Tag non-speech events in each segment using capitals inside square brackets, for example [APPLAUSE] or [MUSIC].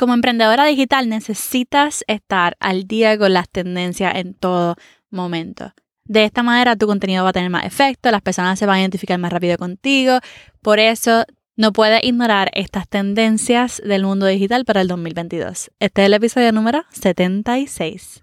Como emprendedora digital necesitas estar al día con las tendencias en todo momento. De esta manera tu contenido va a tener más efecto, las personas se van a identificar más rápido contigo. Por eso no puedes ignorar estas tendencias del mundo digital para el 2022. Este es el episodio número 76.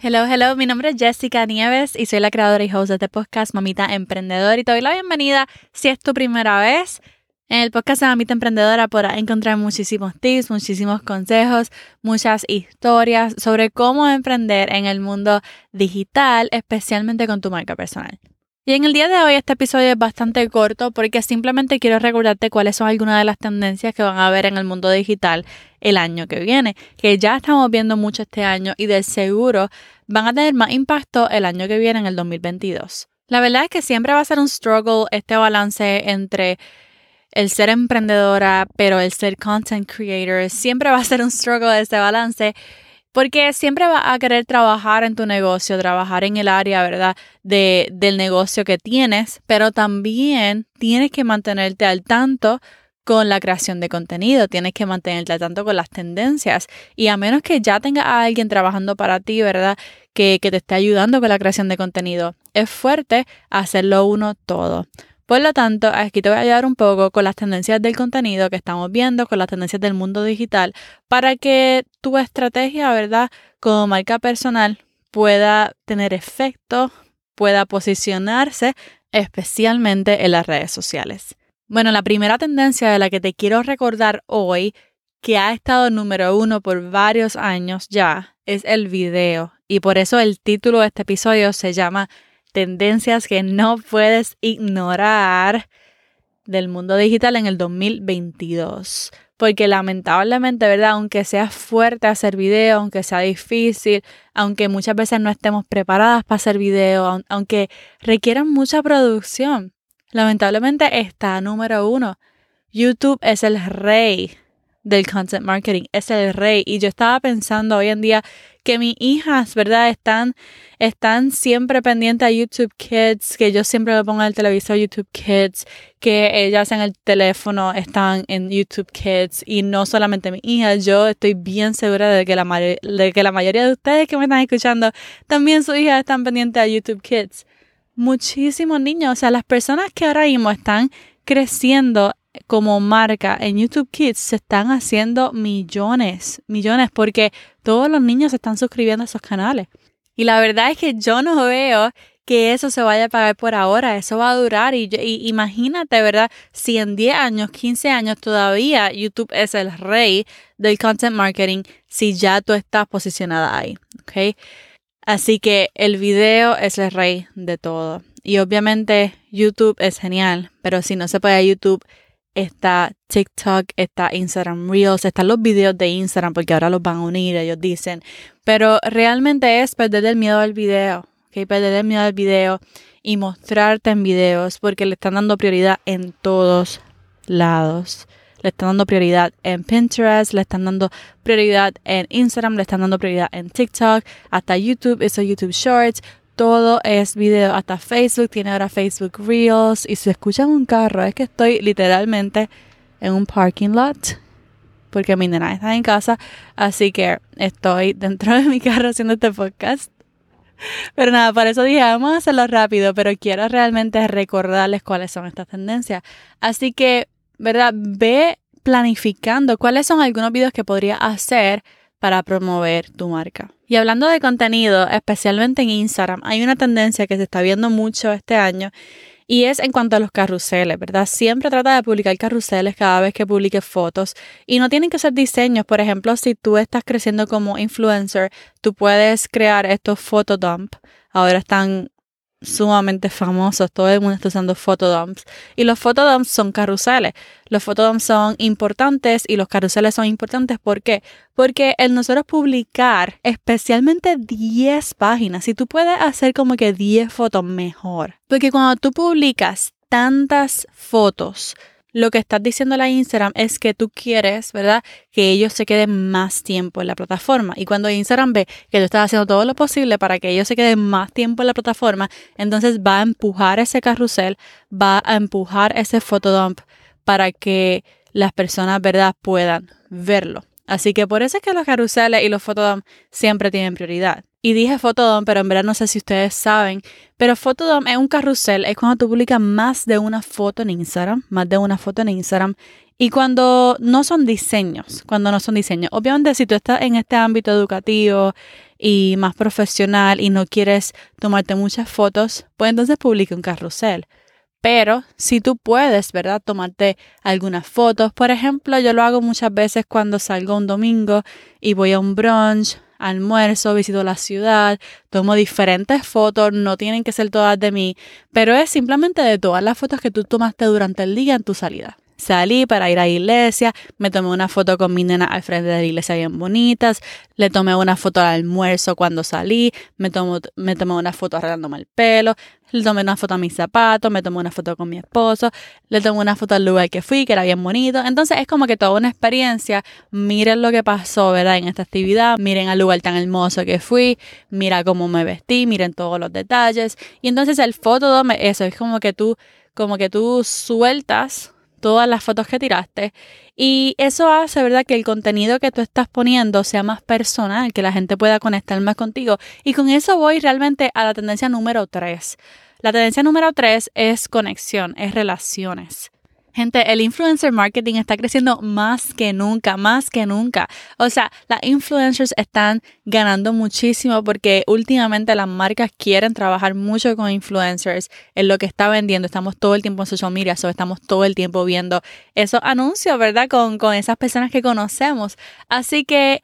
Hello, hello, mi nombre es Jessica Nieves y soy la creadora y host de este podcast Mamita Emprendedor y te doy la bienvenida si es tu primera vez. En el podcast de Mamita Emprendedora podrás encontrar muchísimos tips, muchísimos consejos, muchas historias sobre cómo emprender en el mundo digital, especialmente con tu marca personal. Y en el día de hoy este episodio es bastante corto porque simplemente quiero recordarte cuáles son algunas de las tendencias que van a haber en el mundo digital el año que viene, que ya estamos viendo mucho este año y de seguro van a tener más impacto el año que viene en el 2022. La verdad es que siempre va a ser un struggle este balance entre el ser emprendedora, pero el ser content creator, siempre va a ser un struggle este balance porque siempre vas a querer trabajar en tu negocio, trabajar en el área, ¿verdad? De, del negocio que tienes, pero también tienes que mantenerte al tanto con la creación de contenido, tienes que mantenerte al tanto con las tendencias y a menos que ya tenga a alguien trabajando para ti, ¿verdad? Que, que te esté ayudando con la creación de contenido, es fuerte hacerlo uno todo. Por lo tanto, aquí te voy a ayudar un poco con las tendencias del contenido que estamos viendo, con las tendencias del mundo digital, para que tu estrategia, ¿verdad? Como marca personal pueda tener efecto, pueda posicionarse especialmente en las redes sociales. Bueno, la primera tendencia de la que te quiero recordar hoy, que ha estado número uno por varios años ya, es el video. Y por eso el título de este episodio se llama tendencias que no puedes ignorar del mundo digital en el 2022. Porque lamentablemente, ¿verdad? Aunque sea fuerte hacer video, aunque sea difícil, aunque muchas veces no estemos preparadas para hacer video, aunque requieran mucha producción, lamentablemente está número uno. YouTube es el rey del content marketing, es el rey. Y yo estaba pensando hoy en día que mis hijas, ¿verdad? Están, están siempre pendientes a YouTube Kids, que yo siempre le pongo en el televisor YouTube Kids, que ellas en el teléfono están en YouTube Kids y no solamente mis hijas, yo estoy bien segura de que la, de que la mayoría de ustedes que me están escuchando, también sus hijas están pendientes a YouTube Kids. Muchísimos niños, o sea, las personas que ahora mismo están creciendo como marca en YouTube Kids se están haciendo millones, millones, porque todos los niños se están suscribiendo a esos canales. Y la verdad es que yo no veo que eso se vaya a pagar por ahora, eso va a durar y, imagínate, ¿verdad? Si en 10 años, 15 años todavía YouTube es el rey del content marketing, si ya tú estás posicionada ahí, ¿ok? Así que el video es el rey de todo. Y obviamente YouTube es genial, pero si no se puede YouTube, está TikTok, está Instagram Reels, están los videos de Instagram porque ahora los van a unir, ellos dicen. Pero realmente es perder el miedo al video, ¿ok? Perder el miedo al video y mostrarte en videos porque le están dando prioridad en todos lados. Le están dando prioridad en Pinterest, le están dando prioridad en Instagram, le están dando prioridad en TikTok, hasta YouTube, eso YouTube Shorts todo es video, hasta Facebook tiene ahora Facebook Reels y si escuchan un carro es que estoy literalmente en un parking lot porque mi nena está en casa, así que estoy [LAUGHS] dentro de mi carro haciendo este podcast. Pero nada, por eso dije, vamos a hacerlo rápido, pero quiero realmente recordarles cuáles son estas tendencias. Así que, ¿verdad? Ve planificando cuáles son algunos videos que podría hacer para promover tu marca. Y hablando de contenido, especialmente en Instagram, hay una tendencia que se está viendo mucho este año y es en cuanto a los carruseles, ¿verdad? Siempre trata de publicar carruseles cada vez que publiques fotos y no tienen que ser diseños. Por ejemplo, si tú estás creciendo como influencer, tú puedes crear estos photodump. Ahora están sumamente famosos, todo el mundo está usando photodumps y los photodumps son carruseles. Los photodumps son importantes y los carruseles son importantes ¿por qué? Porque el nosotros publicar especialmente 10 páginas, si tú puedes hacer como que 10 fotos mejor, porque cuando tú publicas tantas fotos lo que estás diciendo a la Instagram es que tú quieres, ¿verdad? Que ellos se queden más tiempo en la plataforma. Y cuando Instagram ve que tú estás haciendo todo lo posible para que ellos se queden más tiempo en la plataforma, entonces va a empujar ese carrusel, va a empujar ese photodump para que las personas, ¿verdad?, puedan verlo. Así que por eso es que los carruseles y los photodump siempre tienen prioridad. Y dije Photodom, pero en verdad no sé si ustedes saben, pero Photodom es un carrusel, es cuando tú publicas más de una foto en Instagram, más de una foto en Instagram, y cuando no son diseños, cuando no son diseños. Obviamente si tú estás en este ámbito educativo y más profesional y no quieres tomarte muchas fotos, pues entonces publica un carrusel. Pero si tú puedes, ¿verdad? Tomarte algunas fotos. Por ejemplo, yo lo hago muchas veces cuando salgo un domingo y voy a un brunch almuerzo, visito la ciudad, tomo diferentes fotos, no tienen que ser todas de mí, pero es simplemente de todas las fotos que tú tomaste durante el día en tu salida. Salí para ir a la iglesia, me tomé una foto con mi nena al frente de la iglesia bien bonitas, le tomé una foto al almuerzo cuando salí, me, me tomé una foto arreglándome el pelo, le tomé una foto a mis zapatos, me tomé una foto con mi esposo, le tomé una foto al lugar que fui, que era bien bonito. Entonces es como que toda una experiencia. Miren lo que pasó, ¿verdad? En esta actividad, miren al lugar tan hermoso que fui, mira cómo me vestí, miren todos los detalles. Y entonces el foto, eso es como que tú, como que tú sueltas todas las fotos que tiraste. Y eso hace, ¿verdad?, que el contenido que tú estás poniendo sea más personal, que la gente pueda conectar más contigo. Y con eso voy realmente a la tendencia número 3. La tendencia número 3 es conexión, es relaciones. Gente, el influencer marketing está creciendo más que nunca, más que nunca. O sea, las influencers están ganando muchísimo porque últimamente las marcas quieren trabajar mucho con influencers en lo que está vendiendo. Estamos todo el tiempo en social media, so estamos todo el tiempo viendo esos anuncios, ¿verdad? Con, con esas personas que conocemos. Así que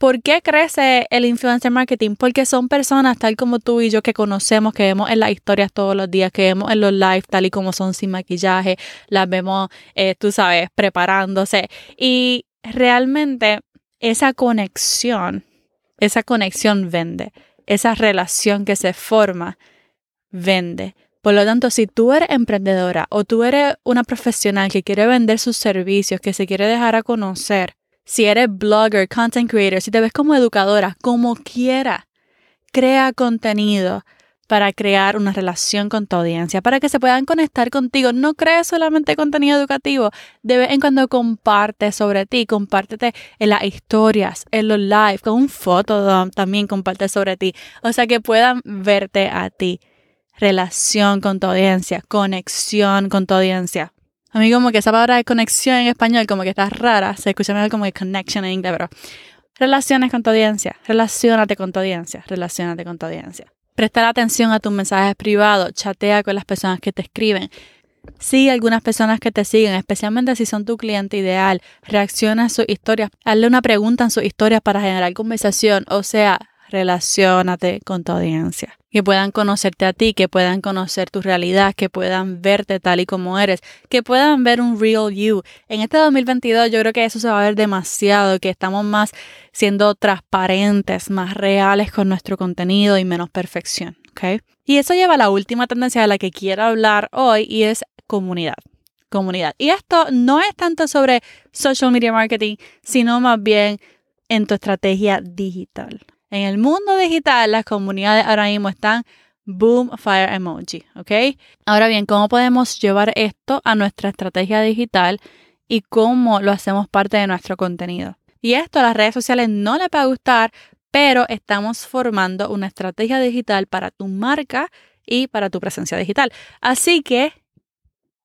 ¿Por qué crece el influencer marketing? Porque son personas tal como tú y yo que conocemos, que vemos en las historias todos los días, que vemos en los live tal y como son sin maquillaje, las vemos, eh, tú sabes, preparándose. Y realmente esa conexión, esa conexión vende, esa relación que se forma vende. Por lo tanto, si tú eres emprendedora o tú eres una profesional que quiere vender sus servicios, que se quiere dejar a conocer, si eres blogger, content creator, si te ves como educadora, como quiera, crea contenido para crear una relación con tu audiencia, para que se puedan conectar contigo. No crees solamente contenido educativo, de vez en cuando comparte sobre ti, compártete en las historias, en los live, con un foto también comparte sobre ti, o sea que puedan verte a ti. Relación con tu audiencia, conexión con tu audiencia. A mí como que esa palabra de conexión en español como que está rara, se escucha mejor como de connection en inglés, pero relaciones con tu audiencia, relacionate con tu audiencia, relacionate con tu audiencia. Prestar atención a tus mensajes privados, chatea con las personas que te escriben. Sigue algunas personas que te siguen, especialmente si son tu cliente ideal. Reacciona a sus historias. Hazle una pregunta en sus historias para generar conversación. O sea, relacionate con tu audiencia. Que puedan conocerte a ti, que puedan conocer tu realidad, que puedan verte tal y como eres, que puedan ver un real you. En este 2022 yo creo que eso se va a ver demasiado, que estamos más siendo transparentes, más reales con nuestro contenido y menos perfección. ¿ok? Y eso lleva a la última tendencia de la que quiero hablar hoy y es comunidad comunidad. Y esto no es tanto sobre social media marketing, sino más bien en tu estrategia digital. En el mundo digital, las comunidades ahora mismo están boom fire emoji, ¿ok? Ahora bien, ¿cómo podemos llevar esto a nuestra estrategia digital y cómo lo hacemos parte de nuestro contenido? Y esto a las redes sociales no les va a gustar, pero estamos formando una estrategia digital para tu marca y para tu presencia digital. Así que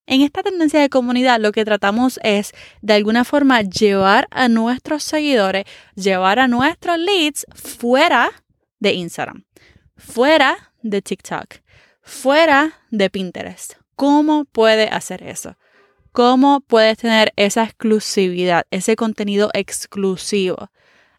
en esta tendencia de comunidad lo que tratamos es de alguna forma llevar a nuestros seguidores, llevar a nuestros leads fuera de Instagram, fuera de TikTok, fuera de Pinterest. ¿Cómo puede hacer eso? ¿Cómo puedes tener esa exclusividad, ese contenido exclusivo?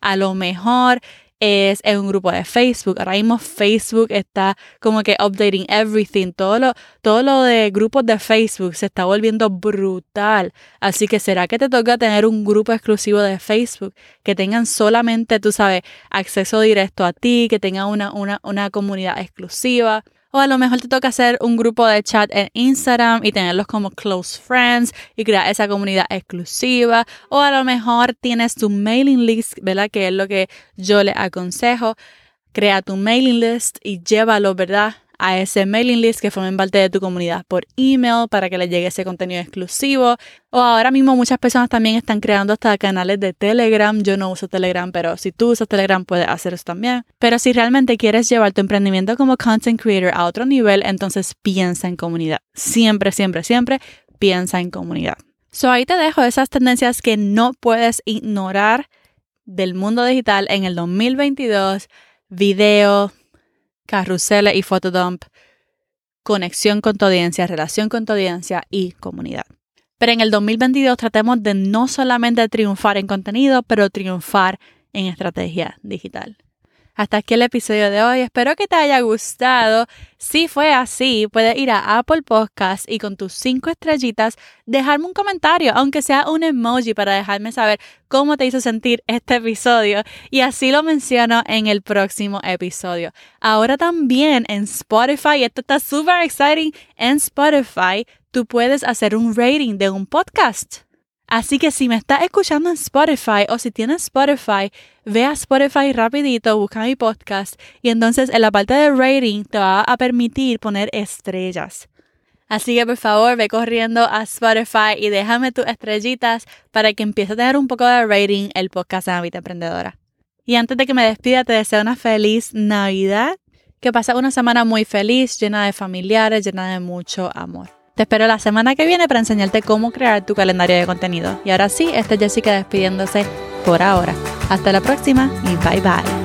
A lo mejor es en un grupo de Facebook. Ahora mismo Facebook está como que updating everything. Todo lo, todo lo de grupos de Facebook se está volviendo brutal. Así que será que te toca tener un grupo exclusivo de Facebook que tengan solamente, tú sabes, acceso directo a ti, que tengan una, una, una comunidad exclusiva. O a lo mejor te toca hacer un grupo de chat en Instagram y tenerlos como close friends y crear esa comunidad exclusiva. O a lo mejor tienes tu mailing list, ¿verdad? Que es lo que yo le aconsejo. Crea tu mailing list y llévalo, ¿verdad? A ese mailing list que formen parte de tu comunidad por email para que les llegue ese contenido exclusivo. O ahora mismo muchas personas también están creando hasta canales de Telegram. Yo no uso Telegram, pero si tú usas Telegram puedes hacer eso también. Pero si realmente quieres llevar tu emprendimiento como content creator a otro nivel, entonces piensa en comunidad. Siempre, siempre, siempre piensa en comunidad. So ahí te dejo esas tendencias que no puedes ignorar del mundo digital en el 2022. Video, carruseles y fotodump, conexión con tu audiencia, relación con tu audiencia y comunidad. Pero en el 2022 tratemos de no solamente triunfar en contenido, pero triunfar en estrategia digital. Hasta aquí el episodio de hoy. Espero que te haya gustado. Si fue así, puedes ir a Apple Podcast y con tus cinco estrellitas dejarme un comentario, aunque sea un emoji, para dejarme saber cómo te hizo sentir este episodio. Y así lo menciono en el próximo episodio. Ahora también en Spotify, esto está súper exciting, en Spotify tú puedes hacer un rating de un podcast. Así que si me estás escuchando en Spotify o si tienes Spotify, ve a Spotify rapidito, busca mi podcast y entonces en la parte de rating te va a permitir poner estrellas. Así que por favor ve corriendo a Spotify y déjame tus estrellitas para que empiece a tener un poco de rating el podcast de la vida emprendedora. Y antes de que me despida, te deseo una feliz Navidad, que pases una semana muy feliz, llena de familiares, llena de mucho amor. Te espero la semana que viene para enseñarte cómo crear tu calendario de contenido. Y ahora sí, esta es Jessica despidiéndose por ahora. Hasta la próxima y bye bye.